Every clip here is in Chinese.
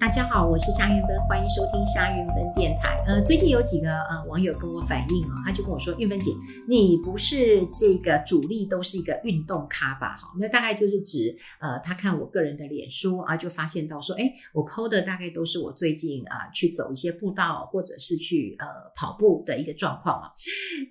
大家好，我是夏云芬，欢迎收听夏云芬电台。呃，最近有几个呃网友跟我反映啊、哦，他就跟我说：“韵芬姐，你不是这个主力都是一个运动咖吧？哈，那大概就是指呃，他看我个人的脸书啊，就发现到说，哎，我 PO 的大概都是我最近啊去走一些步道，或者是去呃跑步的一个状况啊。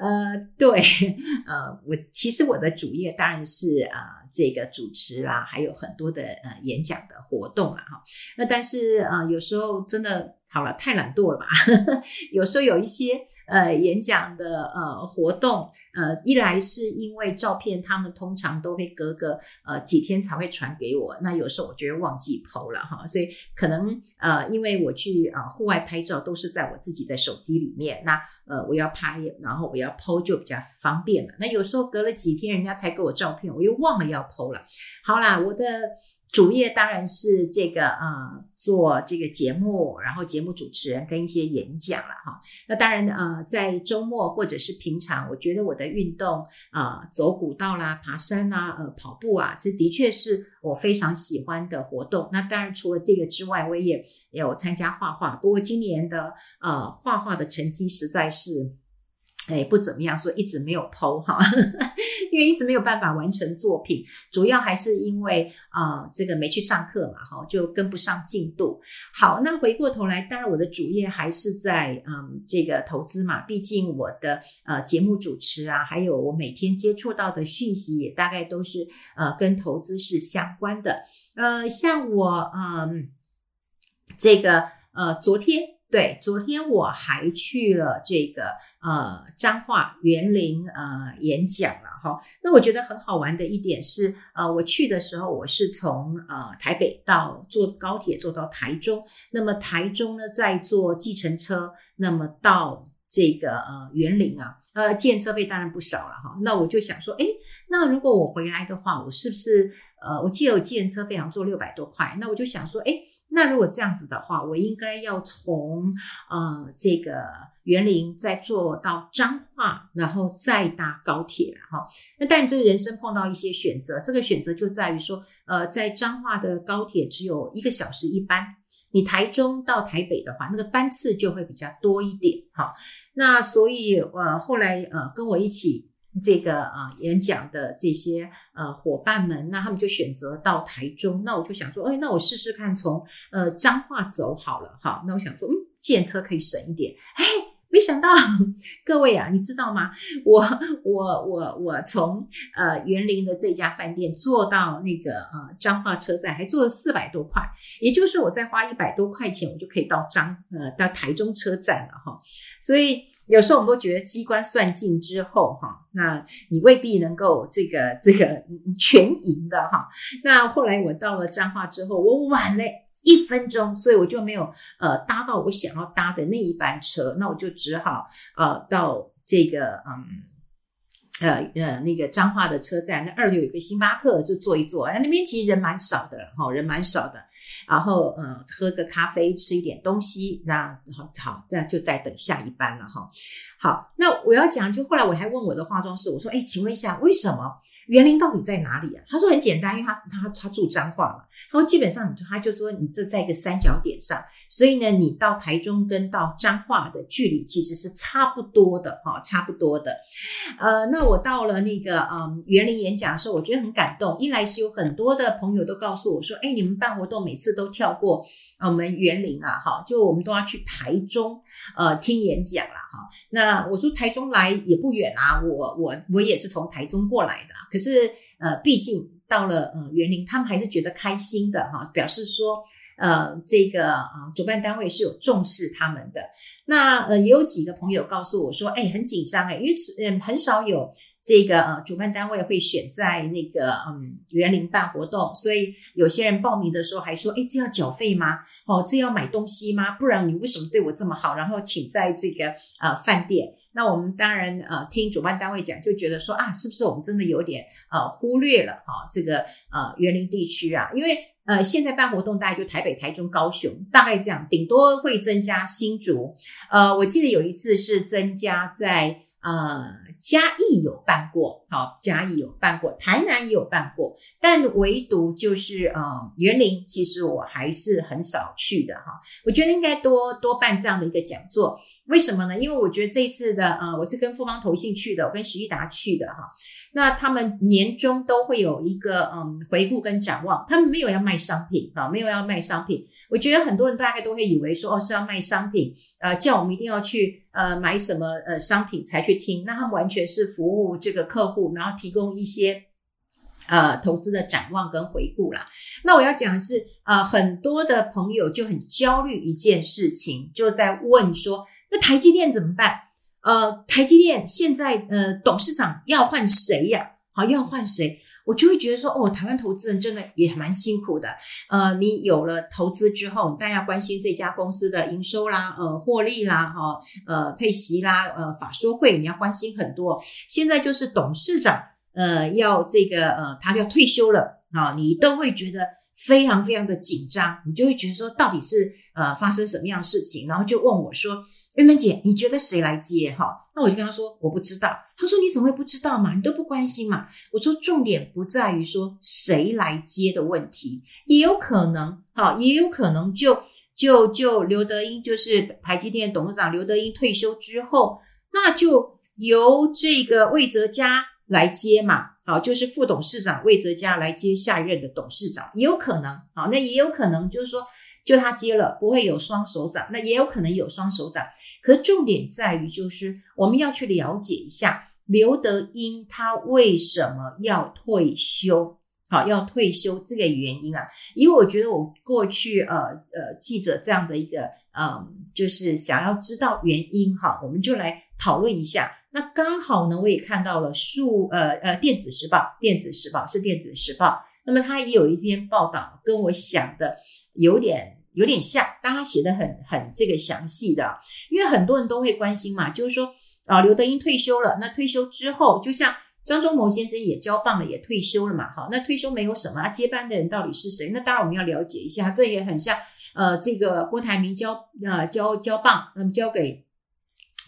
呃，对，呃，我其实我的主业当然是啊、这个主持啦，还有很多的呃演讲的活动啦。哈。那但是。啊、有时候真的好了，太懒惰了吧？有时候有一些呃演讲的呃活动，呃一来是因为照片他们通常都会隔个呃几天才会传给我，那有时候我就会忘记 PO 了哈，所以可能呃因为我去啊、呃、户外拍照都是在我自己的手机里面，那呃我要拍，然后我要 PO 就比较方便了。那有时候隔了几天人家才给我照片，我又忘了要 PO 了。好啦，我的。主业当然是这个啊、呃，做这个节目，然后节目主持人跟一些演讲了哈。那当然呃，在周末或者是平常，我觉得我的运动啊、走古道啦、爬山啦、呃，跑步啊，这的确是我非常喜欢的活动。那当然除了这个之外，我也有参加画画。不过今年的呃画画的成绩实在是。哎，不怎么样，所以一直没有 PO 哈，因为一直没有办法完成作品，主要还是因为啊、这个没去上课嘛，哈，就跟不上进度。好，那回过头来，当然我的主业还是在嗯这个投资嘛，毕竟我的呃节目主持啊，还有我每天接触到的讯息也大概都是呃跟投资是相关的。呃，像我嗯这个呃昨天。对，昨天我还去了这个呃彰化园林呃演讲了哈。那我觉得很好玩的一点是，呃，我去的时候我是从呃台北到坐高铁坐到台中，那么台中呢再坐计程车，那么到这个呃园林啊，呃，建车费当然不少了哈。那我就想说，诶，那如果我回来的话，我是不是呃，我记得我建车费好像坐六百多块，那我就想说，诶。那如果这样子的话，我应该要从呃这个园林再坐到彰化，然后再搭高铁哈。那但这个人生碰到一些选择，这个选择就在于说，呃，在彰化的高铁只有一个小时一班，你台中到台北的话，那个班次就会比较多一点哈。那所以呃后来呃跟我一起。这个啊，演讲的这些呃伙伴们，那他们就选择到台中。那我就想说，哎，那我试试看从呃彰化走好了哈。那我想说，嗯，建车可以省一点。哎，没想到 各位啊，你知道吗？我 我我我从呃园林的这家饭店坐到那个呃彰化车站，还坐了四百多块，也就是我再花一百多块钱，我就可以到彰呃到台中车站了哈。所以。有时候我们都觉得机关算尽之后，哈，那你未必能够这个这个全赢的哈。那后来我到了彰化之后，我晚了一分钟，所以我就没有呃搭到我想要搭的那一班车，那我就只好呃到这个嗯呃呃那个彰化的车站，那二楼有一个星巴克，就坐一坐。哎，那边其实人蛮少的哈，人蛮少的。然后，呃，喝个咖啡，吃一点东西，那好，好，那就再等下一班了哈。好，那我要讲，就后来我还问我的化妆师，我说，哎，请问一下，为什么？园林到底在哪里啊？他说很简单，因为他他他住彰化嘛。他说基本上，他就说你这在一个三角点上，所以呢，你到台中跟到彰化的距离其实是差不多的哈，差不多的。呃，那我到了那个嗯园林演讲的时候，我觉得很感动。一来是有很多的朋友都告诉我说，哎，你们办活动每次都跳过我们园林啊，哈，就我们都要去台中呃听演讲啦。哈。那我说台中来也不远啊，我我我也是从台中过来的。可是，呃，毕竟到了呃园林，他们还是觉得开心的哈，表示说，呃，这个啊、呃，主办单位是有重视他们的。那呃，也有几个朋友告诉我说，哎，很紧张哎，因为嗯，很少有这个呃，主办单位会选在那个嗯园林办活动，所以有些人报名的时候还说，哎，这要缴费吗？哦，这要买东西吗？不然你为什么对我这么好？然后请在这个呃饭店。那我们当然呃听主办单位讲，就觉得说啊，是不是我们真的有点呃忽略了哈、哦、这个呃园林地区啊？因为呃现在办活动大概就台北、台中、高雄，大概这样，顶多会增加新竹。呃，我记得有一次是增加在呃嘉义有办过，好，嘉义有办过，台南也有办过，但唯独就是呃，园林，其实我还是很少去的哈。我觉得应该多多办这样的一个讲座。为什么呢？因为我觉得这一次的，呃，我是跟富邦投信去的，我跟徐益达去的哈。那他们年终都会有一个，嗯，回顾跟展望。他们没有要卖商品啊，没有要卖商品。我觉得很多人大概都会以为说，哦，是要卖商品，呃，叫我们一定要去，呃，买什么呃商品才去听。那他们完全是服务这个客户，然后提供一些，呃，投资的展望跟回顾啦。那我要讲的是，呃，很多的朋友就很焦虑一件事情，就在问说。那台积电怎么办？呃，台积电现在呃，董事长要换谁呀？好，要换谁？我就会觉得说，哦，台湾投资人真的也蛮辛苦的。呃，你有了投资之后，大家关心这家公司的营收啦，呃，获利啦，哈，呃，配息啦，呃，法说会你要关心很多。现在就是董事长，呃，要这个呃，他要退休了啊，你都会觉得非常非常的紧张，你就会觉得说，到底是呃发生什么样的事情？然后就问我说。玉芬姐，你觉得谁来接？哈，那我就跟他说我不知道。他说你怎么会不知道嘛？你都不关心嘛？我说重点不在于说谁来接的问题，也有可能，哈，也有可能就就就刘德英就是台积电董事长刘德英退休之后，那就由这个魏哲家来接嘛，好，就是副董事长魏哲家来接下一任的董事长，也有可能，好，那也有可能就是说就他接了，不会有双手掌，那也有可能有双手掌。可重点在于，就是我们要去了解一下刘德英他为什么要退休，好，要退休这个原因啊。因为我觉得我过去呃呃记者这样的一个嗯，就是想要知道原因哈，我们就来讨论一下。那刚好呢，我也看到了数呃呃电子时报，电子时报是电子时报，那么他也有一篇报道跟我想的有点。有点像，但他写的很很这个详细的，因为很多人都会关心嘛，就是说啊，刘德英退休了，那退休之后，就像张忠谋先生也交棒了，也退休了嘛，好，那退休没有什么，接班的人到底是谁？那当然我们要了解一下，这也很像，呃，这个郭台铭交呃交交棒，那么，交给。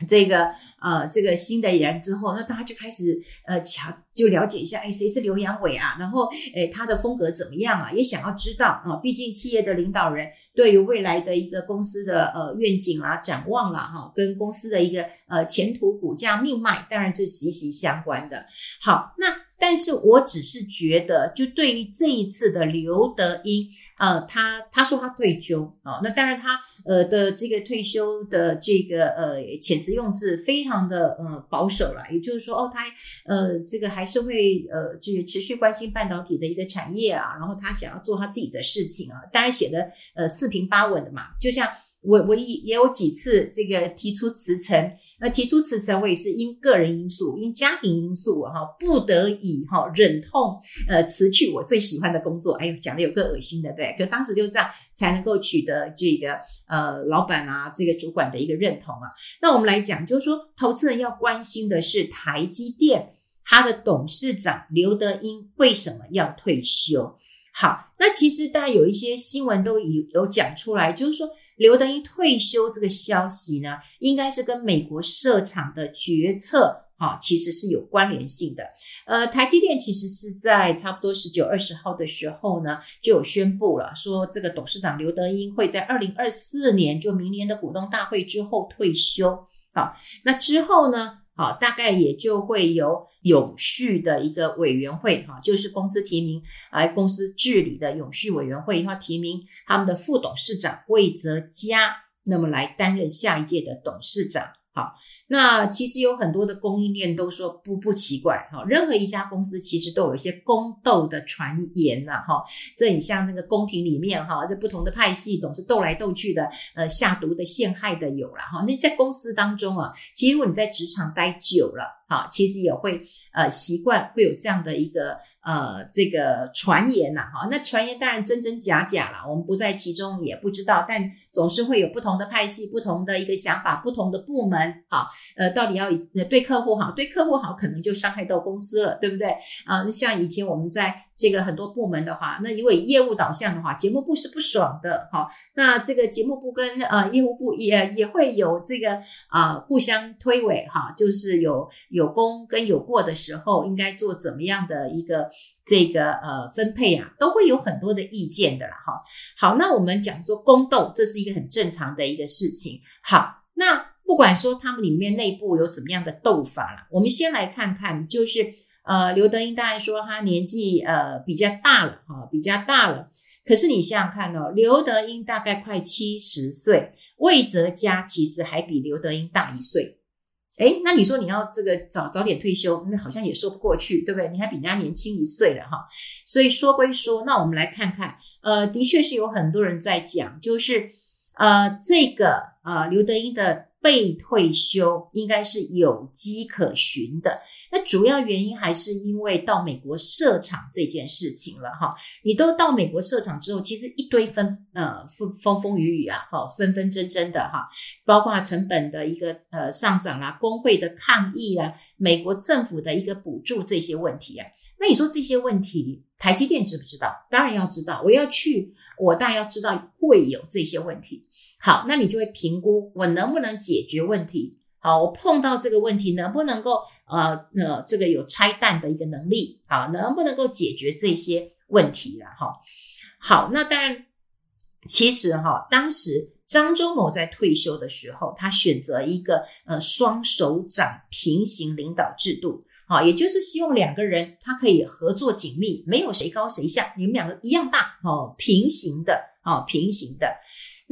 这个呃，这个新的人之后，那大家就开始呃，强就了解一下，哎，谁是刘阳伟啊？然后，哎，他的风格怎么样啊？也想要知道啊。毕竟企业的领导人对于未来的一个公司的呃愿景啦、展望啦，哈，跟公司的一个呃前途、股价、命脉，当然是息息相关的。好，那。但是我只是觉得，就对于这一次的刘德英，呃，他他说他退休啊、那当然他呃的这个退休的这个呃遣词用字非常的呃保守了，也就是说哦，他呃这个还是会呃这个持续关心半导体的一个产业啊，然后他想要做他自己的事情啊，当然写的呃四平八稳的嘛，就像。我我也也有几次这个提出辞呈，那提出辞呈我也是因个人因素、因家庭因素哈，不得已哈忍痛呃辞去我最喜欢的工作。哎呦，讲的有个恶心的，对，可当时就这样才能够取得这个呃老板啊这个主管的一个认同啊。那我们来讲，就是说投资人要关心的是台积电它的董事长刘德英为什么要退休？好，那其实当然有一些新闻都有有讲出来，就是说。刘德英退休这个消息呢，应该是跟美国设厂的决策啊，其实是有关联性的。呃，台积电其实是在差不多十九、二十号的时候呢，就有宣布了，说这个董事长刘德英会在二零二四年，就明年的股东大会之后退休。好，那之后呢？好，大概也就会有永续的一个委员会，哈，就是公司提名来公司治理的永续委员会，要提名他们的副董事长魏泽佳，那么来担任下一届的董事长。好，那其实有很多的供应链都说不不奇怪哈，任何一家公司其实都有一些宫斗的传言呐哈，这你像那个宫廷里面哈，这不同的派系总是斗来斗去的，呃，下毒的、陷害的有了哈。那在公司当中啊，其实如果你在职场待久了。好，其实也会呃习惯会有这样的一个呃这个传言呐，哈，那传言当然真真假假啦，我们不在其中也不知道，但总是会有不同的派系、不同的一个想法、不同的部门，好，呃，到底要对客户好，对客户好可能就伤害到公司了，对不对？啊、像以前我们在这个很多部门的话，那因为业务导向的话，节目部是不爽的，哈、那这个节目部跟呃业务部也也会有这个啊、互相推诿，哈、就是有有功跟有过的时候，应该做怎么样的一个。这个呃分配啊，都会有很多的意见的啦，哈。好，那我们讲说宫斗，这是一个很正常的一个事情。好，那不管说他们里面内部有怎么样的斗法了，我们先来看看，就是呃刘德英大概说他年纪呃比较大了，哈，比较大了。可是你想想看哦，刘德英大概快七十岁，魏哲家其实还比刘德英大一岁。诶，那你说你要这个早早点退休，那好像也说不过去，对不对？你还比人家年轻一岁了哈。所以说归说，那我们来看看，呃，的确是有很多人在讲，就是呃，这个呃刘德英的。被退休应该是有迹可循的，那主要原因还是因为到美国设厂这件事情了哈。你都到美国设厂之后，其实一堆纷呃风风风雨雨啊，哈，纷纷争争的哈，包括成本的一个呃上涨啦，工会的抗议啦，美国政府的一个补助这些问题啊。那你说这些问题，台积电知不知道？当然要知道，我要去，我当然要知道会有这些问题。好，那你就会评估我能不能解决问题。好，我碰到这个问题能不能够呃呃这个有拆弹的一个能力啊，能不能够解决这些问题了哈？好，那当然，其实哈，当时张忠谋在退休的时候，他选择一个呃双手掌平行领导制度，好，也就是希望两个人他可以合作紧密，没有谁高谁下，你们两个一样大哦，平行的哦，平行的。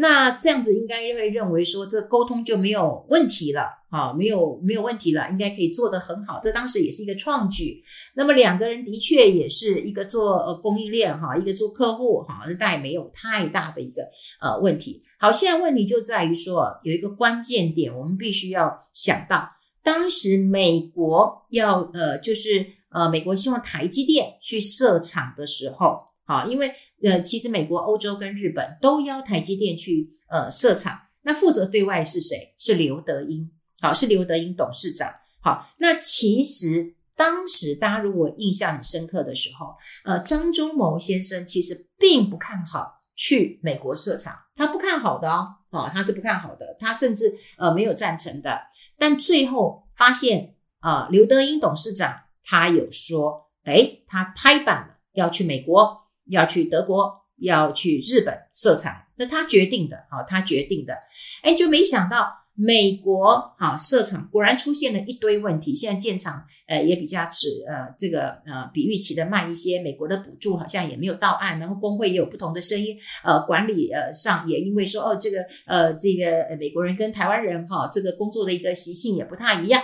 那这样子应该会认为说，这沟通就没有问题了，啊，没有没有问题了，应该可以做得很好。这当时也是一个创举。那么两个人的确也是一个做呃供应链哈，一个做客户哈，那大也没有太大的一个呃问题。好，现在问题就在于说，有一个关键点，我们必须要想到，当时美国要呃就是呃美国希望台积电去设厂的时候。好，因为呃，其实美国、欧洲跟日本都邀台积电去呃设厂，那负责对外是谁？是刘德英，好，是刘德英董事长。好，那其实当时大家如果印象很深刻的时候，呃，张忠谋先生其实并不看好去美国设厂，他不看好的哦，哦，他是不看好的，他甚至呃没有赞成的。但最后发现啊，刘德英董事长他有说，诶，他拍板了要去美国。要去德国，要去日本设厂，那他决定的，好，他决定的，哎，就没想到美国好设厂，果然出现了一堆问题。现在建厂，呃，也比较迟，呃，这个呃比预期的慢一些。美国的补助好像也没有到岸，然后工会也有不同的声音，呃，管理呃上也因为说哦，这个呃这个美国人跟台湾人哈，这个工作的一个习性也不太一样。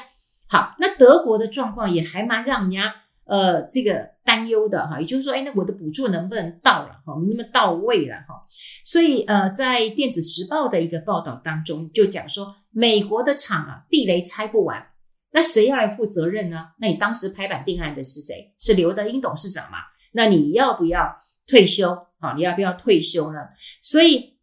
好，那德国的状况也还蛮让人家呃这个。担忧的哈，也就是说，哎，那我的补助能不能到了哈？那么到位了哈？所以呃，在电子时报的一个报道当中，就讲说，美国的厂啊，地雷拆不完，那谁要来负责任呢？那你当时拍板定案的是谁？是刘德英董事长嘛？那你要不要退休？好，你要不要退休呢？所以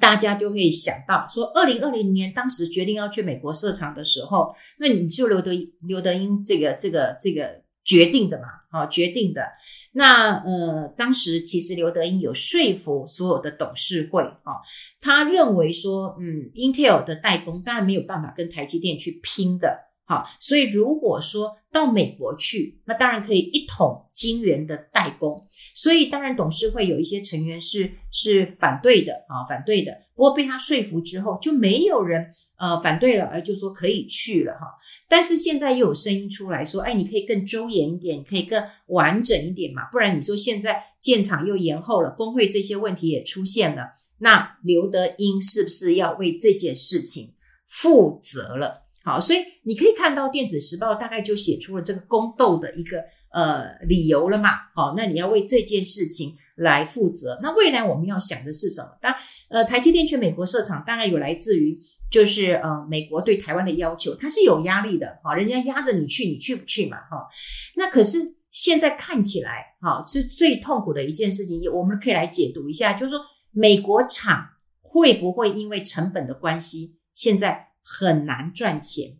大家就会想到说，二零二零年当时决定要去美国设厂的时候，那你就刘德刘德英这个这个这个。决定的嘛，好，决定的。那呃，当时其实刘德英有说服所有的董事会哦，他认为说，嗯，Intel 的代工当然没有办法跟台积电去拼的，好，所以如果说到美国去，那当然可以一统晶圆的代工。所以当然董事会有一些成员是是反对的啊，反对的。不过被他说服之后，就没有人呃反对了，而就说可以去了哈。但是现在又有声音出来说，哎，你可以更周延一点，可以更完整一点嘛，不然你说现在建厂又延后了，工会这些问题也出现了，那刘德英是不是要为这件事情负责了？好，所以你可以看到《电子时报》大概就写出了这个宫斗的一个呃理由了嘛。好，那你要为这件事情来负责。那未来我们要想的是什么？当然，呃，台积电去美国设厂，当然有来自于。就是呃，美国对台湾的要求，它是有压力的好，人家压着你去，你去不去嘛哈？那可是现在看起来哈，是最痛苦的一件事情，我们可以来解读一下，就是说美国厂会不会因为成本的关系，现在很难赚钱。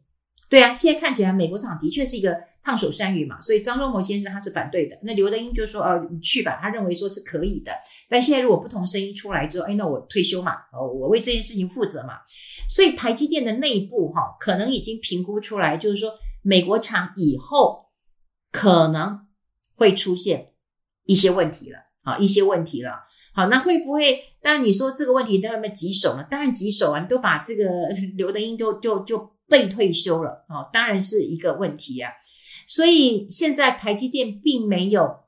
对啊，现在看起来美国厂的确是一个烫手山芋嘛，所以张忠谋先生他是反对的。那刘德英就说：“呃，你去吧。”他认为说是可以的。但现在如果不同声音出来之后，哎，那我退休嘛，哦，我为这件事情负责嘛。所以台积电的内部哈、可能已经评估出来，就是说美国厂以后可能会出现一些问题了啊，一些问题了。好，那会不会？当然你说这个问题都有没有棘手呢？当然棘手啊，你都把这个刘德英就就就。被退休了哦，当然是一个问题啊。所以现在台积电并没有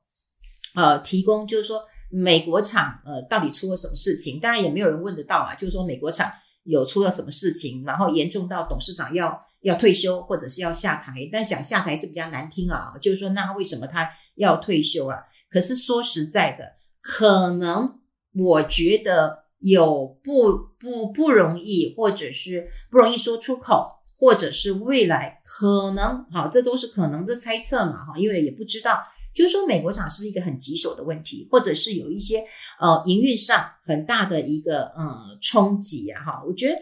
呃提供，就是说美国厂呃到底出了什么事情？当然也没有人问得到啊。就是说美国厂有出了什么事情，然后严重到董事长要要退休或者是要下台。但讲下台是比较难听啊，就是说那为什么他要退休啊？可是说实在的，可能我觉得有不不不容易，或者是不容易说出口。或者是未来可能，好，这都是可能的猜测嘛，哈，因为也不知道，就是说美国厂是一个很棘手的问题，或者是有一些呃营运上很大的一个呃冲击啊，哈，我觉得。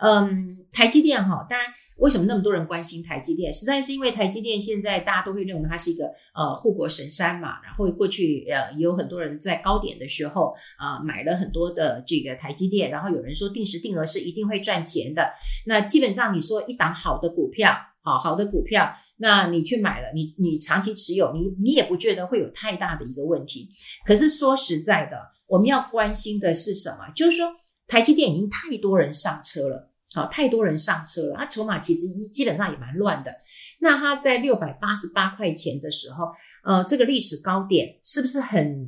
嗯，台积电哈，当然，为什么那么多人关心台积电？实在是因为台积电现在大家都会认为它是一个呃护国神山嘛。然后过去呃也有很多人在高点的时候啊、买了很多的这个台积电，然后有人说定时定额是一定会赚钱的。那基本上你说一档好的股票，好好的股票，那你去买了，你你长期持有，你你也不觉得会有太大的一个问题。可是说实在的，我们要关心的是什么？就是说台积电已经太多人上车了。好，太多人上车了，它筹码其实一基本上也蛮乱的。那它在六百八十八块钱的时候，呃，这个历史高点是不是很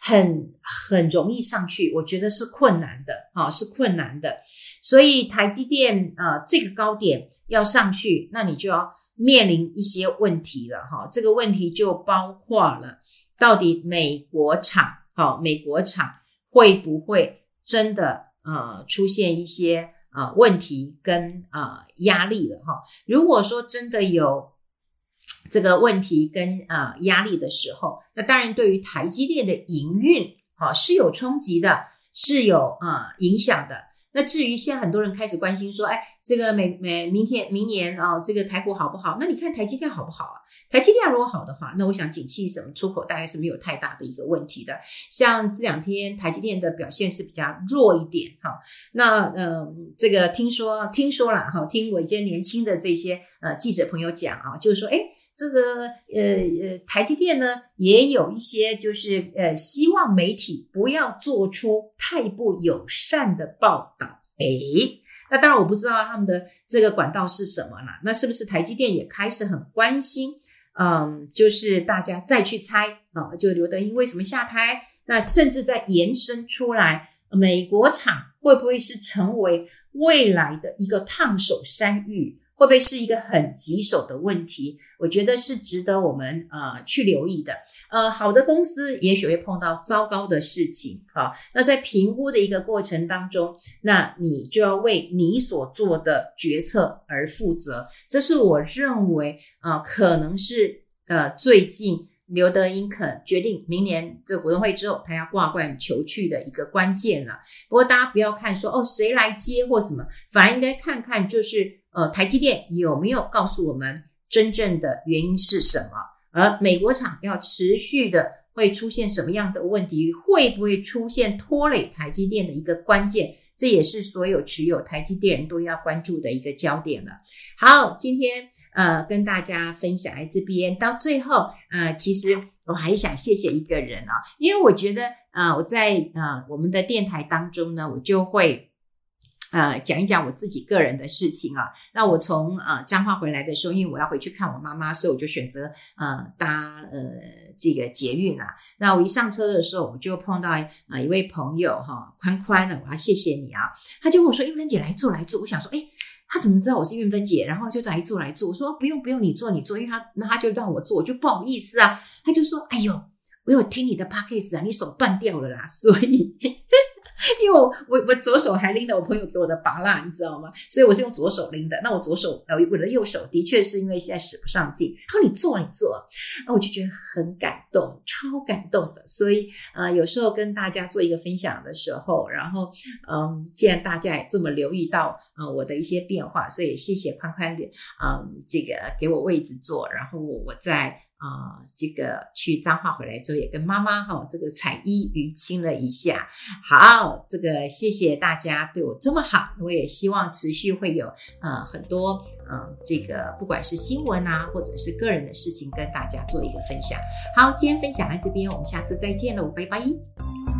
很很容易上去？我觉得是困难的，啊，是困难的。所以台积电啊，这个高点要上去，那你就要面临一些问题了，哈。这个问题就包括了，到底美国厂，好，美国厂会不会真的呃出现一些？啊，问题跟啊压力了哈。如果说真的有这个问题跟啊压力的时候，那当然对于台积电的营运啊是有冲击的，是有啊影响的。那至于现在很多人开始关心说，哎，这个每每明天明年啊，这个台股好不好？那你看台积电好不好啊？台积电如果好的话，那我想景气什么出口大概是没有太大的一个问题的。像这两天台积电的表现是比较弱一点哈。那呃，这个听说听说了哈，听我一些年轻的这些呃记者朋友讲啊，就是说，哎。这个呃呃，台积电呢也有一些，就是呃，希望媒体不要做出太不友善的报道。诶，那当然我不知道他们的这个管道是什么了。那是不是台积电也开始很关心？嗯，就是大家再去猜啊，就刘德音为什么下台？那甚至在延伸出来，美国厂会不会是成为未来的一个烫手山芋？会不会是一个很棘手的问题？我觉得是值得我们呃去留意的。呃，好的公司也许会碰到糟糕的事情，好，那在评估的一个过程当中，那你就要为你所做的决策而负责。这是我认为啊，呃，可能是呃最近刘德英肯决定明年这个股东会之后，他要挂冠求去的一个关键了。不过大家不要看说哦谁来接或什么，反而应该看看就是。呃，台积电有没有告诉我们真正的原因是什么？而美国厂要持续的会出现什么样的问题？会不会出现拖累台积电的一个关键？这也是所有持有台积电人都要关注的一个焦点了。好，今天呃跟大家分享在这边，到最后呃，其实我还想谢谢一个人啊，因为我觉得啊、呃，我在啊、呃、我们的电台当中呢，我就会。呃，讲一讲我自己个人的事情啊。那我从啊彰化回来的时候，因为我要回去看我妈妈，所以我就选择呃搭呃这个捷运啊。那我一上车的时候，我就碰到啊、呃、一位朋友哈，宽宽的，我要谢谢你啊。他就跟我说：“韵芬姐来坐来坐。”我想说：“诶，他怎么知道我是韵芬姐？”然后就来坐来坐。我说：“不用不用，你坐你坐。”因为他那他就让我坐，我就不好意思啊。他就说：“哎呦，我有听你的 p o c a s t 啊，你手断掉了啦，所以。” 因为我我我左手还拎着我朋友给我的芭乐，你知道吗？所以我是用左手拎的。那我左手呃，我的右手的确是因为现在使不上劲。他说你坐你坐，那我就觉得很感动，超感动的。所以呃，有时候跟大家做一个分享的时候，然后嗯，既然大家也这么留意到呃我的一些变化，所以谢谢宽宽的嗯这个给我位置坐，然后我在。啊、这个去彰化回来之后，也跟妈妈哈、哦、这个彩衣娱亲了一下。好，这个谢谢大家对我这么好，我也希望持续会有呃很多嗯、呃、这个不管是新闻啊，或者是个人的事情，跟大家做一个分享。好，今天分享到这边，我们下次再见喽，拜拜。